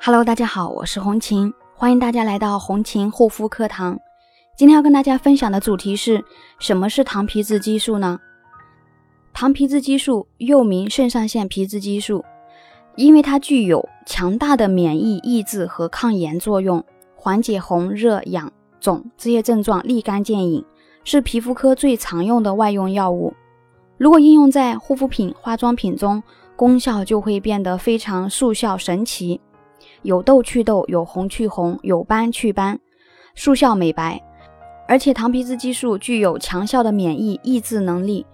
Hello，大家好，我是红琴，欢迎大家来到红琴护肤课堂。今天要跟大家分享的主题是什么是糖皮质激素呢？糖皮质激素又名肾上腺皮质激素，因为它具有强大的免疫抑制和抗炎作用，缓解红、热、痒、肿这些症状立竿见影，是皮肤科最常用的外用药物。如果应用在护肤品、化妆品中，功效就会变得非常速效神奇。有痘去痘，有红去红，有斑去斑，速效美白。而且糖皮质激素具有强效的免疫抑制能力，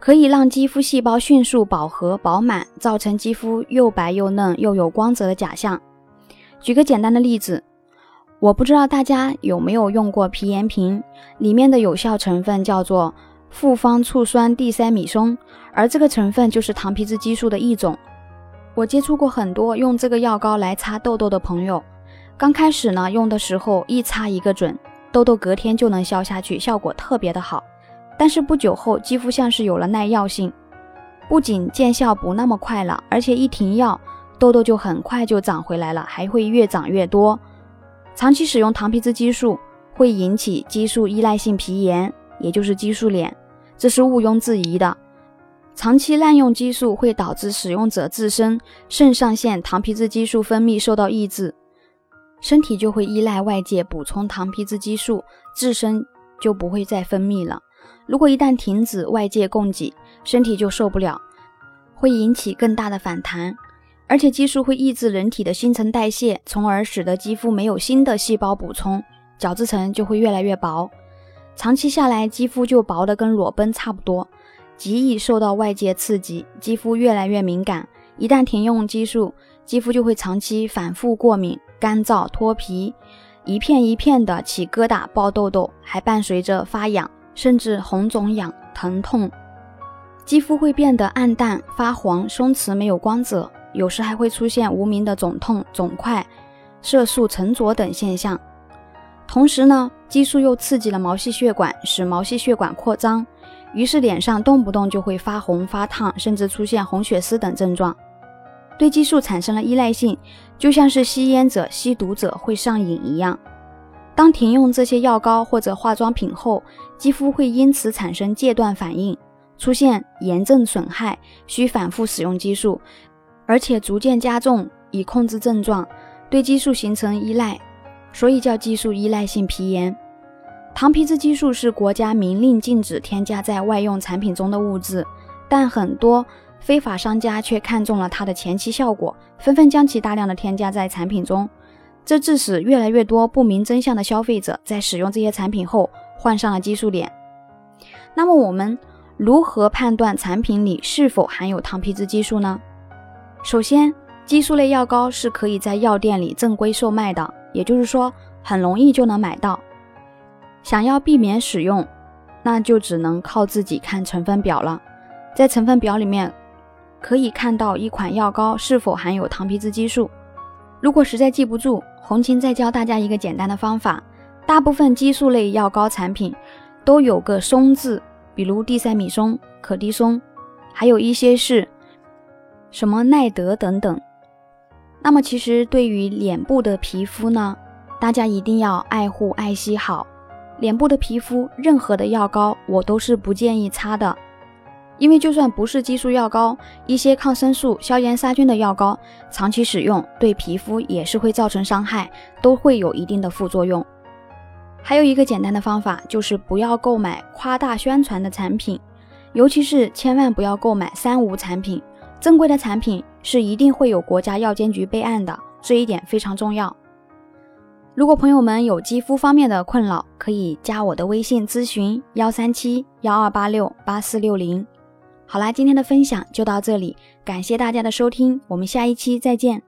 可以让肌肤细胞迅速饱和饱满，造成肌肤又白又嫩又有光泽的假象。举个简单的例子，我不知道大家有没有用过皮炎平，里面的有效成分叫做复方醋酸地塞米松，而这个成分就是糖皮质激素的一种。我接触过很多用这个药膏来擦痘痘的朋友，刚开始呢用的时候一擦一个准，痘痘隔天就能消下去，效果特别的好。但是不久后肌肤像是有了耐药性，不仅见效不那么快了，而且一停药，痘痘就很快就长回来了，还会越长越多。长期使用糖皮质激素会引起激素依赖性皮炎，也就是激素脸，这是毋庸置疑的。长期滥用激素会导致使用者自身肾上腺糖皮质激素分泌受到抑制，身体就会依赖外界补充糖皮质激素，自身就不会再分泌了。如果一旦停止外界供给，身体就受不了，会引起更大的反弹。而且激素会抑制人体的新陈代谢，从而使得肌肤没有新的细胞补充，角质层就会越来越薄。长期下来，肌肤就薄的跟裸奔差不多。极易受到外界刺激，肌肤越来越敏感。一旦停用激素，肌肤就会长期反复过敏、干燥、脱皮，一片一片的起疙瘩、爆痘痘，还伴随着发痒，甚至红肿痒、疼痛。肌肤会变得暗淡、发黄、松弛、没有光泽，有时还会出现无名的肿痛、肿块、色素沉着等现象。同时呢，激素又刺激了毛细血管，使毛细血管扩张。于是脸上动不动就会发红发烫，甚至出现红血丝等症状，对激素产生了依赖性，就像是吸烟者、吸毒者会上瘾一样。当停用这些药膏或者化妆品后，肌肤会因此产生戒断反应，出现炎症损害，需反复使用激素，而且逐渐加重以控制症状，对激素形成依赖，所以叫激素依赖性皮炎。糖皮质激素是国家明令禁止添加在外用产品中的物质，但很多非法商家却看中了它的前期效果，纷纷将其大量的添加在产品中，这致使越来越多不明真相的消费者在使用这些产品后患上了激素脸。那么我们如何判断产品里是否含有糖皮质激素呢？首先，激素类药膏是可以在药店里正规售卖的，也就是说很容易就能买到。想要避免使用，那就只能靠自己看成分表了。在成分表里面可以看到一款药膏是否含有糖皮质激素。如果实在记不住，红琴再教大家一个简单的方法。大部分激素类药膏产品都有个松字，比如地塞米松、可的松，还有一些是什么奈德等等。那么其实对于脸部的皮肤呢，大家一定要爱护爱惜好。脸部的皮肤，任何的药膏我都是不建议擦的，因为就算不是激素药膏，一些抗生素、消炎杀菌的药膏，长期使用对皮肤也是会造成伤害，都会有一定的副作用。还有一个简单的方法，就是不要购买夸大宣传的产品，尤其是千万不要购买三无产品，正规的产品是一定会有国家药监局备案的，这一点非常重要。如果朋友们有肌肤方面的困扰，可以加我的微信咨询幺三七幺二八六八四六零。好啦，今天的分享就到这里，感谢大家的收听，我们下一期再见。